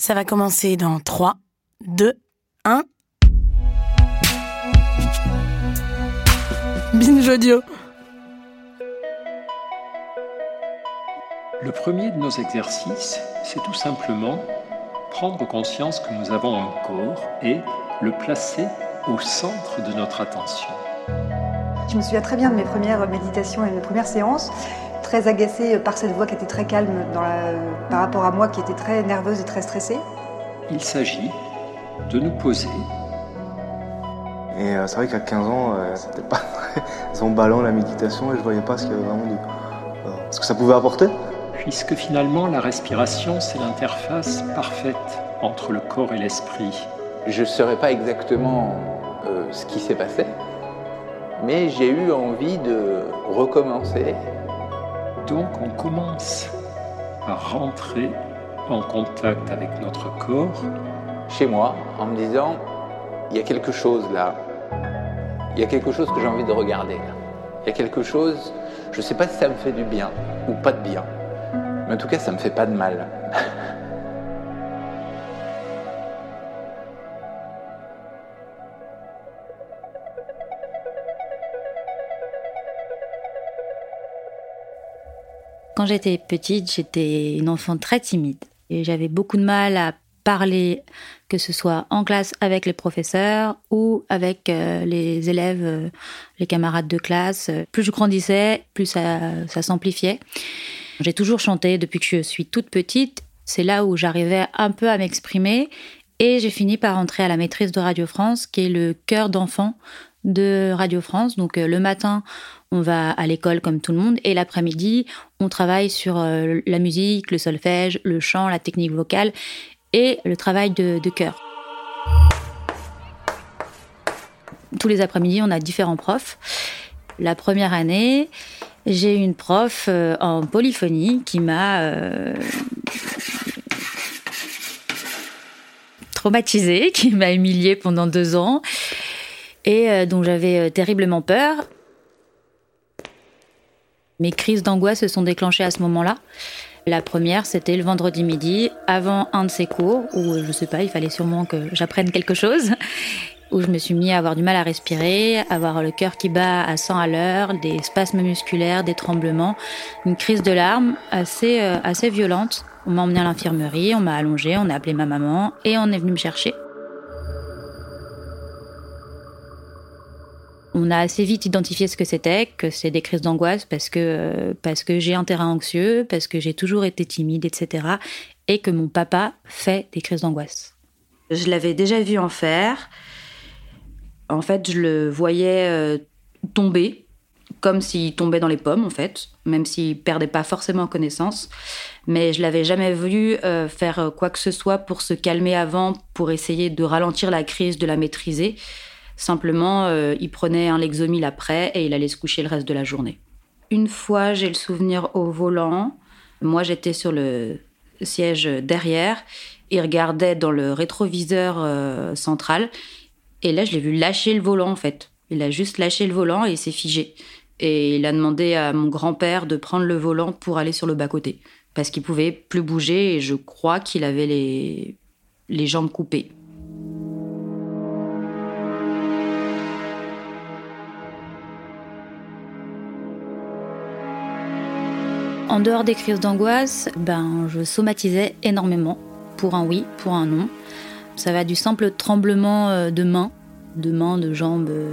Ça va commencer dans 3, 2, 1. Binge audio. Le premier de nos exercices, c'est tout simplement prendre conscience que nous avons un corps et le placer au centre de notre attention. Je me souviens très bien de mes premières méditations et mes premières séances, très agacée par cette voix qui était très calme dans la- par rapport à moi qui était très nerveuse et très stressée. Il s'agit de nous poser Et euh, c'est vrai qu'à 15 ans, euh, c'était pas très emballant la méditation et je voyais pas ce qu'il y avait vraiment de. euh, ce que ça pouvait apporter. puisque finalement la respiration, c'est l'interface parfaite entre le corps et l'esprit. Je ne saurais pas exactement euh, ce qui s'est passé, mais j'ai eu envie de recommencer. Donc on commence à rentrer en contact avec notre corps chez moi en me disant il y a quelque chose là, il y a quelque chose que j'ai envie de regarder. Il y a quelque chose, je ne sais pas si ça me fait du bien ou pas de bien, mais en tout cas ça me fait pas de mal. Quand j'étais petite, j'étais une enfant très timide et j'avais beaucoup de mal à parler, que ce soit en classe avec les professeurs ou avec euh, les élèves, euh, les camarades de classe. Plus je grandissais, plus ça, ça s'amplifiait. J'ai toujours chanté depuis que je suis toute petite. C'est là où j'arrivais un peu à m'exprimer et j'ai fini par entrer à la maîtrise de Radio France, qui est le cœur d'enfant de Radio France. Donc euh, le matin, on va à l'école comme tout le monde et l'après-midi, on travaille sur euh, la musique, le solfège, le chant, la technique vocale et le travail de, de chœur. Tous les après-midi, on a différents profs. La première année, j'ai une prof euh, en polyphonie qui m'a euh, traumatisée, qui m'a humiliée pendant deux ans et euh, dont j'avais euh, terriblement peur. Mes crises d'angoisse se sont déclenchées à ce moment-là. La première, c'était le vendredi midi, avant un de ses cours, où euh, je sais pas, il fallait sûrement que j'apprenne quelque chose, où je me suis mis à avoir du mal à respirer, avoir le cœur qui bat à 100 à l'heure, des spasmes musculaires, des tremblements, une crise de larmes assez, assez violente. On m'a emmené à l'infirmerie, on m'a allongé, on a appelé ma maman et on est venu me chercher. On a assez vite identifié ce que c'était, que c'est des crises d'angoisse parce que, euh, parce que j'ai un terrain anxieux, parce que j'ai toujours été timide, etc. Et que mon papa fait des crises d'angoisse. Je l'avais déjà vu en faire. En fait, je le voyais euh, tomber, comme s'il tombait dans les pommes, en fait, même s'il perdait pas forcément connaissance. Mais je l'avais jamais vu euh, faire quoi que ce soit pour se calmer avant, pour essayer de ralentir la crise, de la maîtriser. Simplement, euh, il prenait un Lexomil après et il allait se coucher le reste de la journée. Une fois, j'ai le souvenir au volant. Moi, j'étais sur le siège derrière. Il regardait dans le rétroviseur euh, central. Et là, je l'ai vu lâcher le volant, en fait. Il a juste lâché le volant et il s'est figé. Et il a demandé à mon grand-père de prendre le volant pour aller sur le bas-côté. Parce qu'il pouvait plus bouger et je crois qu'il avait les, les jambes coupées. En dehors des crises d'angoisse, ben, je somatisais énormément, pour un oui, pour un non. Ça va du simple tremblement euh, de main, de main, de jambes, euh,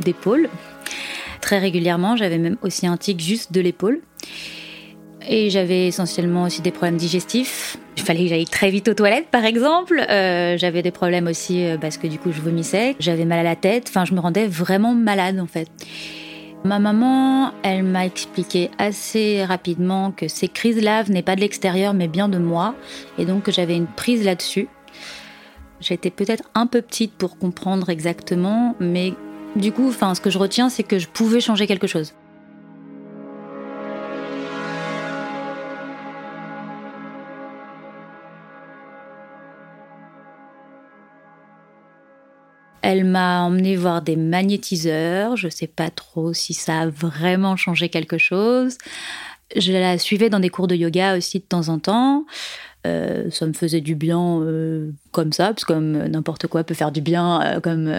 d'épaule. Très régulièrement, j'avais même aussi un tic juste de l'épaule. Et j'avais essentiellement aussi des problèmes digestifs. Il fallait que j'aille très vite aux toilettes, par exemple. Euh, j'avais des problèmes aussi parce que du coup, je vomissais. J'avais mal à la tête. Enfin, je me rendais vraiment malade, en fait. Ma maman, elle m'a expliqué assez rapidement que ces crises-là venaient pas de l'extérieur mais bien de moi et donc que j'avais une prise là-dessus. J'étais peut-être un peu petite pour comprendre exactement, mais du coup, enfin, ce que je retiens, c'est que je pouvais changer quelque chose. Elle m'a emmené voir des magnétiseurs. Je ne sais pas trop si ça a vraiment changé quelque chose. Je la suivais dans des cours de yoga aussi de temps en temps. Euh, ça me faisait du bien euh, comme ça, parce que comme n'importe quoi peut faire du bien euh, comme,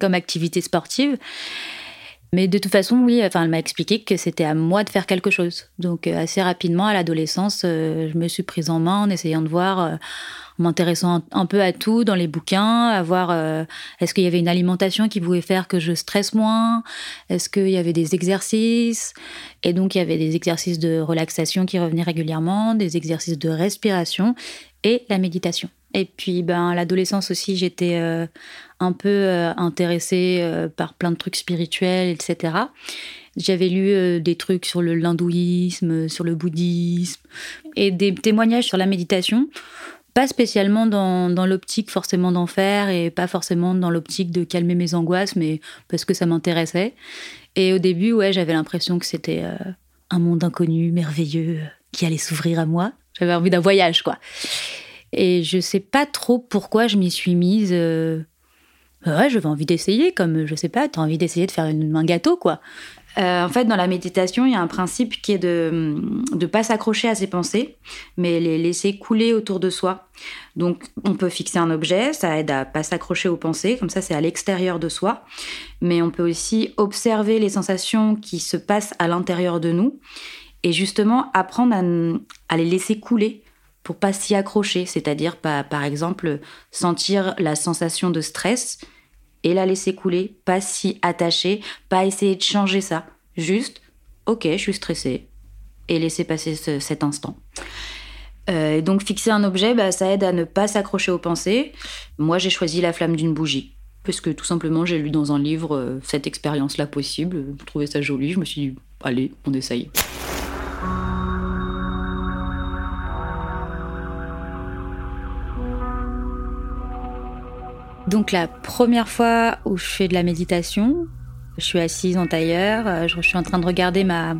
comme activité sportive. Mais de toute façon, oui, enfin, elle m'a expliqué que c'était à moi de faire quelque chose. Donc assez rapidement, à l'adolescence, je me suis prise en main en essayant de voir en m'intéressant un, peu à tout dans les bouquins, à voir euh, est-ce qu'il y avait une alimentation qui pouvait faire que je stresse moins, est-ce qu'il y avait des exercices, et donc il y avait des exercices de relaxation qui revenaient régulièrement, des exercices de respiration et la méditation. Et puis, ben, à l'adolescence aussi, j'étais euh, un peu euh, intéressée par plein de trucs spirituels, etc. J'avais lu des trucs sur l'hindouisme, sur le bouddhisme et des témoignages sur la méditation pas spécialement dans, l'optique forcément d'en faire et pas forcément dans l'optique de calmer mes angoisses, mais parce que ça m'intéressait. Et au début, ouais, j'avais l'impression que c'était euh, un monde inconnu, merveilleux, qui allait s'ouvrir à moi. J'avais envie d'un voyage, quoi. Et je sais pas trop pourquoi je m'y suis mise. Euh, ouais, j'avais envie d'essayer, comme, je sais pas, t'as envie d'essayer de faire un gâteau, quoi. Euh, en fait, dans la méditation, il y a un principe qui est de ne pas s'accrocher à ses pensées, mais les laisser couler autour de soi. Donc, on peut fixer un objet, ça aide à pas s'accrocher aux pensées, comme ça, c'est à l'extérieur de soi. Mais on peut aussi observer les sensations qui se passent à l'intérieur de nous et justement apprendre à, les laisser couler pour pas s'y accrocher. C'est-à-dire, par exemple, sentir la sensation de stress et la laisser couler, pas s'y attacher, pas essayer de changer ça. Juste, ok, je suis stressée, et laisser passer cet instant. Euh, donc fixer un objet, bah, ça aide à ne pas s'accrocher aux pensées. Moi, j'ai choisi la flamme d'une bougie. Parce que tout simplement, j'ai lu dans un livre euh, cette expérience-là possible. Je trouvais ça joli. Je me suis dit, allez, on essaye. Donc la première fois où je fais de la méditation, je suis assise en tailleur, euh, je suis en train de regarder ma,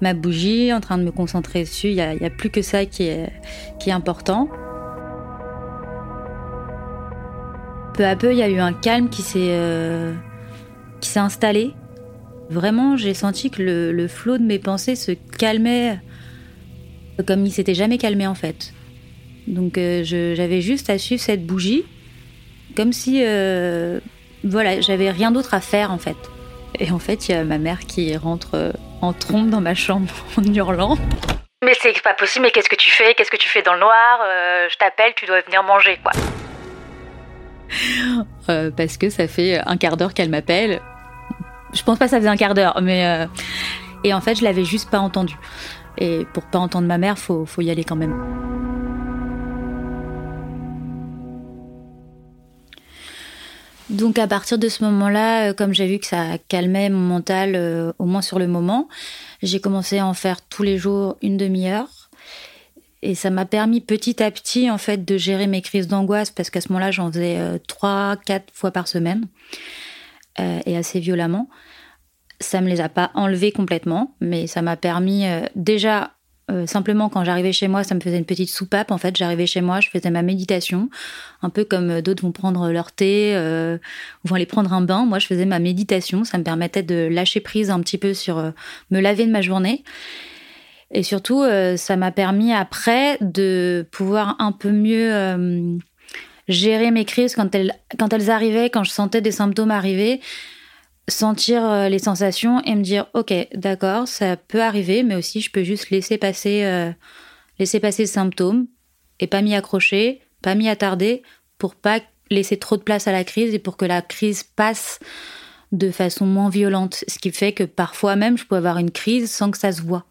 ma bougie, en train de me concentrer dessus. Il n'y a, plus que ça qui est, qui est important. Peu à peu, il y a eu un calme qui s'est euh, s'est installé. Vraiment, j'ai senti que le, le flot de mes pensées se calmait comme il s'était jamais calmé en fait. Donc euh, j'avais juste à suivre cette bougie comme si, euh, voilà, j'avais rien d'autre à faire en fait. Et en fait, il y a ma mère qui rentre euh, en trompe dans ma chambre en hurlant. Mais c'est pas possible, mais qu'est-ce que tu fais? Qu'est-ce que tu fais dans le noir? Euh, Je t'appelle, tu dois venir manger, quoi. parce que ça fait un quart d'heure qu'elle m'appelle. Je pense pas que ça faisait un quart d'heure, mais. Et en fait, je l'avais juste pas entendu. Et pour pas entendre ma mère, faut, faut y aller quand même. Donc à partir de ce moment-là, euh, comme j'ai vu que ça calmait mon mental, euh, au moins sur le moment, j'ai commencé à en faire tous les jours une demi-heure. Et ça m'a permis petit à petit, en fait, de gérer mes crises d'angoisse, parce qu'à ce moment-là, j'en faisais euh, trois, quatre fois par semaine, et assez violemment. Ça me les a pas enlevées complètement, mais ça m'a permis déjà euh, simplement, quand j'arrivais chez moi, ça me faisait une petite soupape. En fait, j'arrivais chez moi, je faisais ma méditation, un peu comme euh, d'autres vont prendre leur thé, euh, vont aller prendre un bain. Moi, je faisais ma méditation. Ça me permettait de lâcher prise un petit peu sur euh, me laver de ma journée. Et surtout, ça m'a permis après de pouvoir un peu mieux gérer mes crises quand elles, quand elles arrivaient, quand je sentais des symptômes arriver sentir euh, les sensations et me dire ok d'accord ça peut arriver mais aussi je peux juste laisser passer euh, laisser passer le symptôme et pas m'y accrocher pas m'y attarder pour pas laisser trop de place à la crise et pour que la crise passe de façon moins violente ce qui fait que parfois même je peux avoir une crise sans que ça se voit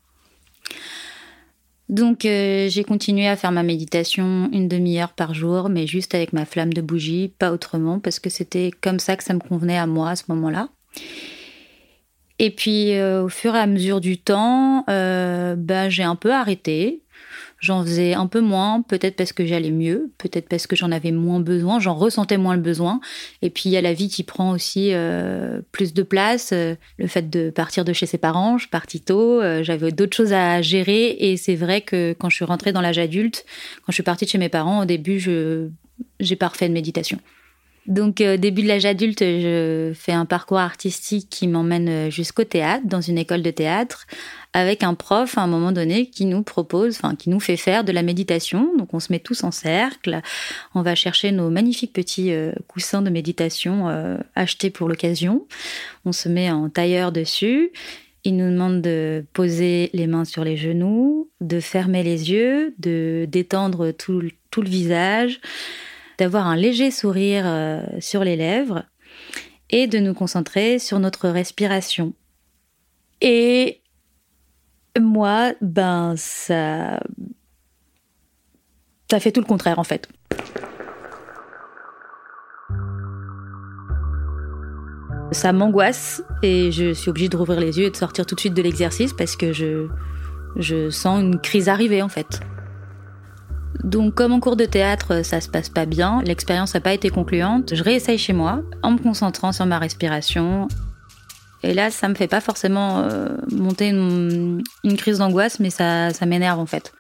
donc euh, j'ai continué à faire ma méditation une demi-heure par jour, mais juste avec ma flamme de bougie, pas autrement, parce que c'était comme ça que ça me convenait à moi à ce moment-là. Et puis au fur et à mesure du temps, bah, j'ai un peu arrêté. J'en faisais un peu moins, peut-être parce que j'allais mieux, peut-être parce que j'en avais moins besoin, j'en ressentais moins le besoin. Et puis il y a la vie qui prend aussi euh, plus de place. Euh, le fait de partir de chez ses parents, je partis tôt, euh, j'avais d'autres choses à gérer. Et c'est vrai que quand je suis rentrée dans l'âge adulte, quand je suis partie de chez mes parents, au début, j'ai pas refait de méditation. Donc, euh, début de l'âge adulte, je fais un parcours artistique qui m'emmène jusqu'au théâtre, dans une école de théâtre, avec un prof à un moment donné qui nous propose, enfin qui nous fait faire de la méditation. Donc on se met tous en cercle, on va chercher nos magnifiques petits euh, coussins de méditation euh, achetés pour l'occasion. On se met en tailleur dessus. Il nous demande de poser les mains sur les genoux, de fermer les yeux, de détendre tout le visage, d'avoir un léger sourire euh, sur les lèvres et de nous concentrer sur notre respiration. Et moi, ben, ça. Ça fait tout le contraire, en fait. Ça m'angoisse et je suis obligée de rouvrir les yeux et de sortir tout de suite de l'exercice parce que je, je sens une crise arriver, en fait. Donc, comme en cours de théâtre, ça se passe pas bien, l'expérience n'a pas été concluante, je réessaye chez moi en me concentrant sur ma respiration, et là, ça me fait pas forcément euh, monter une, crise d'angoisse, mais ça, ça m'énerve en fait.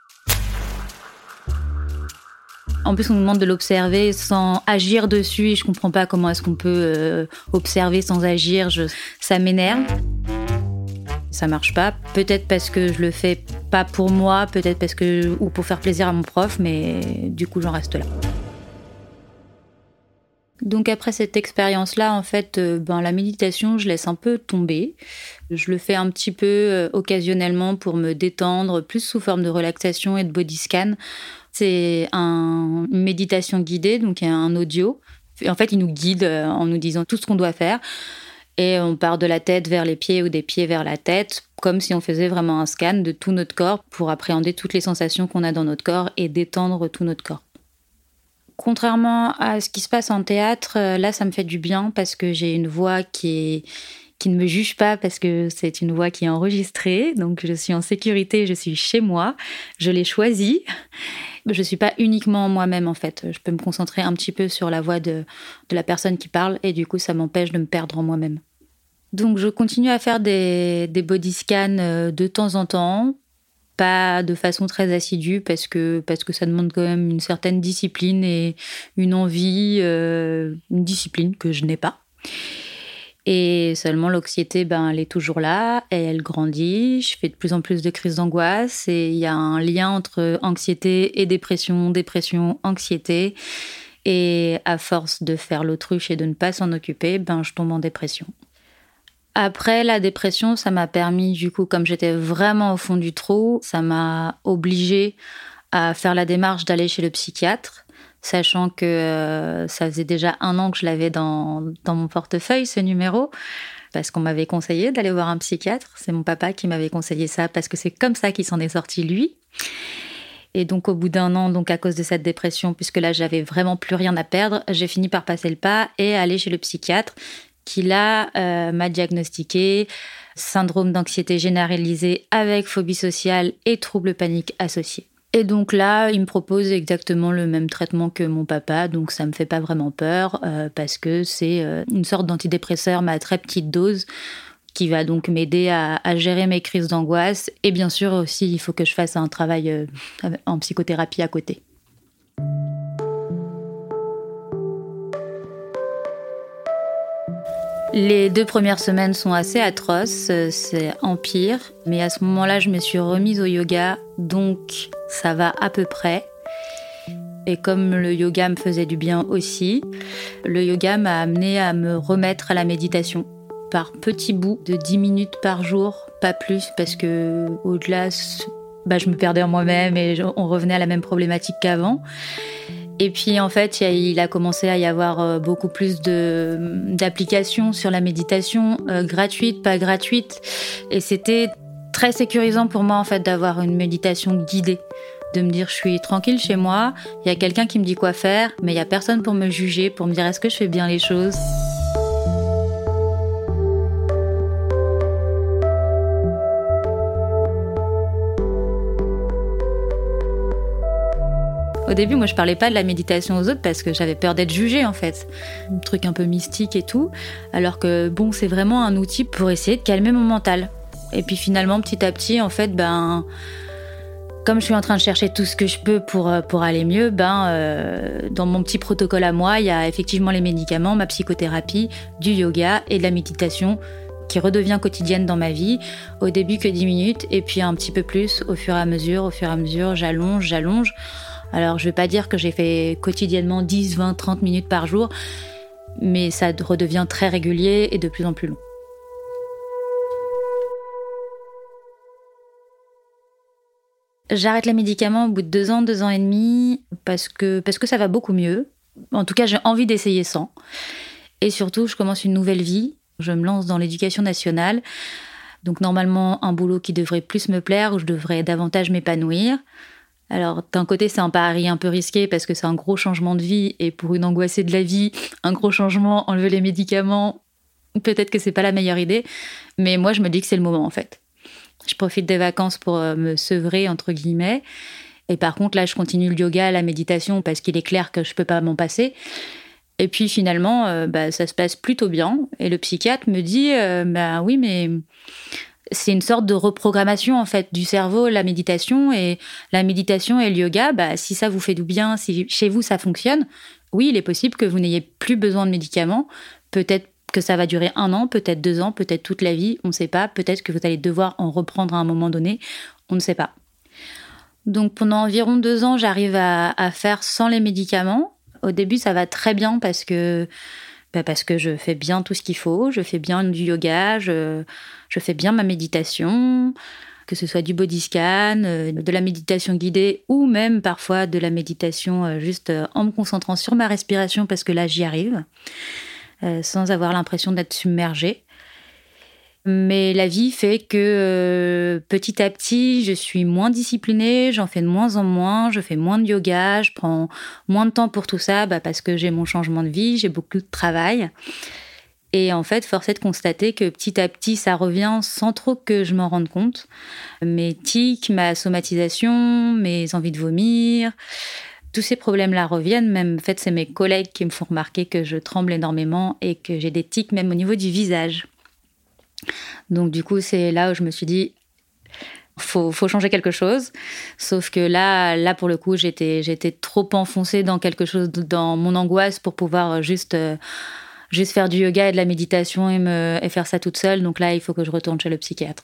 En plus, on nous demande de l'observer sans agir dessus je comprends pas comment est-ce qu'on peut euh, observer sans agir. Je, ça m'énerve. Ça marche pas. Peut-être parce que je le fais pas pour moi, peut-être parce que ou pour faire plaisir à mon prof, mais du coup, j'en reste là. Donc après cette expérience-là, en fait, euh, ben, la méditation, je laisse un peu tomber. Je le fais un petit peu euh, occasionnellement pour me détendre, plus sous forme de relaxation et de body scan. C'est une méditation guidée, donc il y a un audio. En fait, il nous guide euh, en nous disant tout ce qu'on doit faire. Et on part de la tête vers les pieds ou des pieds vers la tête, comme si on faisait vraiment un scan de tout notre corps pour appréhender toutes les sensations qu'on a dans notre corps et détendre tout notre corps. Contrairement à ce qui se passe en théâtre, euh, là, ça me fait du bien parce que j'ai une voix qui ne me juge pas parce que c'est une voix qui est enregistrée, donc je suis en sécurité, je suis chez moi, je l'ai choisie. Je ne suis pas uniquement moi-même en fait, je peux me concentrer un petit peu sur la voix de la personne qui parle et du coup ça m'empêche de me perdre en moi-même. Donc je continue à faire des, body scans euh, de temps en temps, pas de façon très assidue parce que, parce que ça demande quand même une certaine discipline et une envie, euh, une discipline que je n'ai pas. Et seulement l'anxiété, ben, elle est toujours là et elle grandit. Je fais de plus en plus de crises d'angoisse et il y a un lien entre anxiété et dépression, dépression, anxiété. Et à force de faire l'autruche et de ne pas s'en occuper, ben, je tombe en dépression. Après la dépression, ça m'a permis, du coup, comme j'étais vraiment au fond du trou, ça m'a obligée à faire la démarche d'aller chez le psychiatre, sachant que euh, ça faisait déjà un an que je l'avais dans, dans mon portefeuille, ce numéro, parce qu'on m'avait conseillé d'aller voir un psychiatre. C'est mon papa qui m'avait conseillé ça, parce que c'est comme ça qu'il s'en est sorti, lui. Et donc, au bout d'un an, donc à cause de cette dépression, puisque là, j'avais vraiment plus rien à perdre, j'ai fini par passer le pas et aller chez le psychiatre qui là euh, m'a diagnostiqué syndrome d'anxiété généralisée avec phobie sociale et troubles paniques associés. Et donc là, il me propose exactement le même traitement que mon papa, donc ça me fait pas vraiment peur euh, parce que c'est euh, une sorte d'antidépresseur mais à très petite dose qui va donc m'aider à, à, gérer mes crises d'angoisse. Et bien sûr aussi, il faut que je fasse un travail en psychothérapie à côté. Les deux premières semaines sont assez atroces, euh, c'est empire, mais à ce moment-là, je me suis remise au yoga, donc ça va à peu près. Et comme le yoga me faisait du bien aussi, le yoga m'a amené à me remettre à la méditation par petits bouts de 10 minutes par jour, pas plus, parce que au-delà, bah, je me perdais en moi-même et on revenait à la même problématique qu'avant. Et puis en fait, il a commencé à y avoir euh, beaucoup plus d'applications sur la méditation, euh, gratuite, pas gratuite. Et c'était très sécurisant pour moi en fait d'avoir une méditation guidée, de me dire je suis tranquille chez moi, il y a quelqu'un qui me dit quoi faire, mais il y a personne pour me juger, pour me dire est-ce que je fais bien les choses? Au début, moi, je parlais pas de la méditation aux autres parce que j'avais peur d'être jugée, en fait. Un truc un peu mystique et tout. Alors que, bon, c'est vraiment un outil pour essayer de calmer mon mental. Et puis finalement, petit à petit, en fait, ben, comme je suis en train de chercher tout ce que je peux pour, euh, pour aller mieux, ben, euh, dans mon petit protocole à moi, il y a effectivement les médicaments, ma psychothérapie, du yoga et de la méditation qui redevient quotidienne dans ma vie. Au début que 10 minutes et puis un petit peu plus au fur et à mesure, au fur et à mesure, j'allonge, j'allonge. Alors je vais pas dire que j'ai fait quotidiennement 10, 20, 30 minutes par jour, mais ça redevient très régulier et de plus en plus long. J'arrête les médicaments au bout de deux ans, deux ans et demi, parce que, parce que ça va beaucoup mieux. En tout cas, j'ai envie d'essayer sans. Et surtout, je commence une nouvelle vie. Je me lance dans l'éducation nationale. Donc normalement, un boulot qui devrait plus me plaire, où je devrais davantage m'épanouir. Alors d'un côté, c'est un pari un peu risqué parce que c'est un gros changement de vie et pour une angoissée de la vie, un gros changement, enlever les médicaments, peut-être que c'est pas la meilleure idée. Mais moi, je me dis que c'est le moment en fait. Je profite des vacances pour euh, me sevrer, entre guillemets. Et par contre, là, je continue le yoga, la méditation, parce qu'il est clair que je peux pas m'en passer. Et puis finalement, euh, bah, ça se passe plutôt bien. Et le psychiatre me dit, euh, bah oui, mais c'est une sorte de reprogrammation en fait du cerveau, la méditation et la méditation et le yoga. Bah, si ça vous fait du bien, si chez vous ça fonctionne, oui, il est possible que vous n'ayez plus besoin de médicaments. Peut-être que ça va durer un an, peut-être deux ans, peut-être toute la vie, on ne sait pas. Peut-être que vous allez devoir en reprendre à un moment donné, on ne sait pas. Donc pendant environ deux ans, j'arrive à, faire sans les médicaments. Au début, ça va très bien parce que bah, parce que je fais bien tout ce qu'il faut, je fais bien du yoga, je, je, fais bien ma méditation, que ce soit du body scan, euh, de la méditation guidée ou même parfois de la méditation euh, juste euh, en me concentrant sur ma respiration parce que là j'y arrive. Sans avoir l'impression d'être submergée. Mais la vie fait que euh, petit à petit, je suis moins disciplinée, j'en fais de moins en moins, je fais moins de yoga, je prends moins de temps pour tout ça bah, parce que j'ai mon changement de vie, j'ai beaucoup de travail. Et en fait, force est de constater que petit à petit, ça revient sans trop que je m'en rende compte. Mes tics, ma somatisation, mes envies de vomir, tous ces problèmes-là reviennent. Même, en fait, c'est mes collègues qui me font remarquer que je tremble énormément et que j'ai des tics même au niveau du visage. Donc, du coup, c'est là où je me suis dit, faut, faut changer quelque chose. Sauf que là, là pour le coup, j'étais, trop enfoncée dans quelque chose, dans mon angoisse pour pouvoir juste, euh, juste faire du yoga et de la méditation et, et faire ça toute seule. Donc là, il faut que je retourne chez le psychiatre.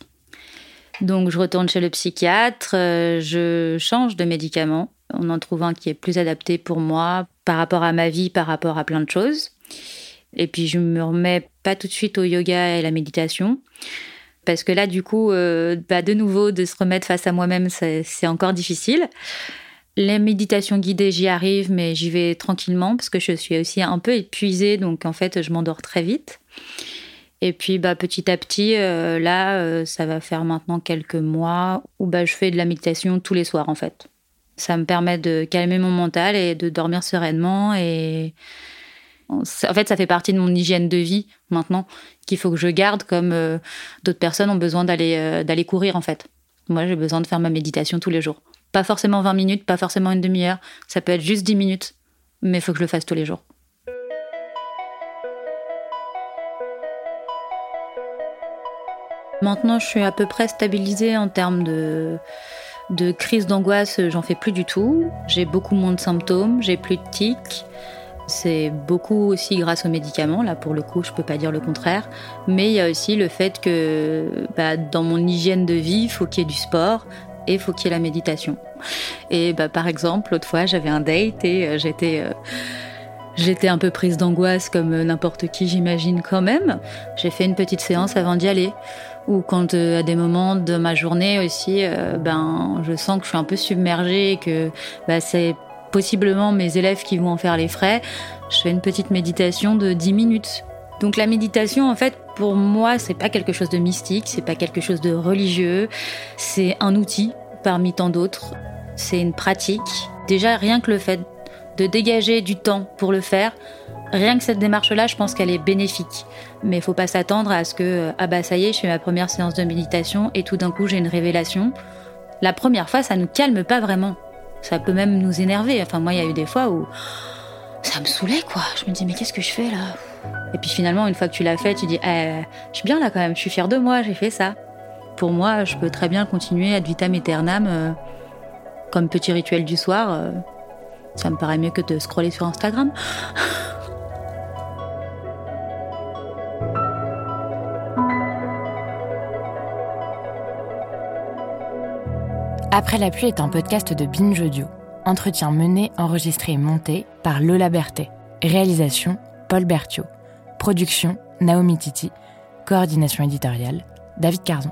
Donc je retourne chez le psychiatre, euh, je change de médicament on en trouve un qui est plus adapté pour moi par rapport à ma vie, par rapport à plein de choses. Et puis je me remets pas tout de suite au yoga et la méditation. Parce que là, du coup, euh, bah, de nouveau, de se remettre face à moi-même, c'est encore difficile. Les méditations guidées, j'y arrive, mais j'y vais tranquillement parce que je suis aussi un peu épuisée, donc en fait, je m'endors très vite. Et puis, bah, petit à petit, euh, là, euh, ça va faire maintenant quelques mois où bah, je fais de la méditation tous les soirs, en fait. Ça me permet de calmer mon mental et de dormir sereinement. Et en fait, ça fait partie de mon hygiène de vie maintenant qu'il faut que je garde, comme euh, d'autres personnes ont besoin d'aller euh, d'aller courir en fait. Moi, j'ai besoin de faire ma méditation tous les jours. Pas forcément 20 minutes, pas forcément une demi-heure. Ça peut être juste 10 minutes, mais il faut que je le fasse tous les jours. Maintenant, je suis à peu près stabilisée en termes de de crise d'angoisse, j'en fais plus du tout. J'ai beaucoup moins de symptômes, j'ai plus de tics. C'est beaucoup aussi grâce aux médicaments, là pour le coup, je peux pas dire le contraire. Mais il y a aussi le fait que bah, dans mon hygiène de vie, il faut qu'il y ait du sport et il faut qu'il y ait la méditation. Et bah, par exemple, l'autre fois, j'avais un date et euh, j'étais. Euh, j'étais un peu prise d'angoisse comme n'importe qui, j'imagine quand même. J'ai fait une petite séance avant d'y aller ou quand euh, à des moments de ma journée aussi, euh, ben, je sens que je suis un peu submergée et que bah, c'est possiblement mes élèves qui vont en faire les frais, je fais une petite méditation de 10 minutes. Donc la méditation, en fait, pour moi, c'est pas quelque chose de mystique, c'est pas quelque chose de religieux, c'est un outil parmi tant d'autres, c'est une pratique. Déjà, rien que le fait de dégager du temps pour le faire, Rien que cette démarche-là, je pense qu'elle est bénéfique. Mais il faut pas s'attendre à ce que, ah bah ça y est, je fais ma première séance de méditation et tout d'un coup j'ai une révélation. La première fois, ça nous calme pas vraiment. Ça peut même nous énerver. Enfin, moi, il y a eu des fois où ça me saoulait, quoi. Je me dis, mais qu'est-ce que je fais là? Et puis finalement, une fois que tu l'as fait, tu dis, eh, je suis bien là quand même, je suis fière de moi, j'ai fait ça. Pour moi, je peux très bien continuer à vitam aeternam euh, comme petit rituel du soir. Euh, ça me paraît mieux que de scroller sur Instagram. Après la pluie est un podcast de Binge Audio. Entretien mené, enregistré et monté par Lola Berthet. Réalisation Paul Berthiaud. Production Naomi Titi. Coordination éditoriale David Carzon.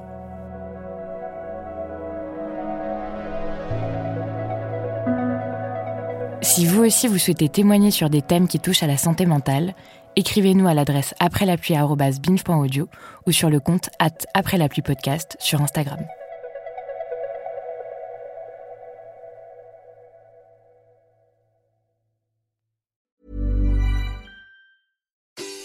Si vous aussi vous souhaitez témoigner sur des thèmes qui touchent à la santé mentale, écrivez-nous à l'adresse après la binge.audio ou sur le compte at après la podcast sur Instagram.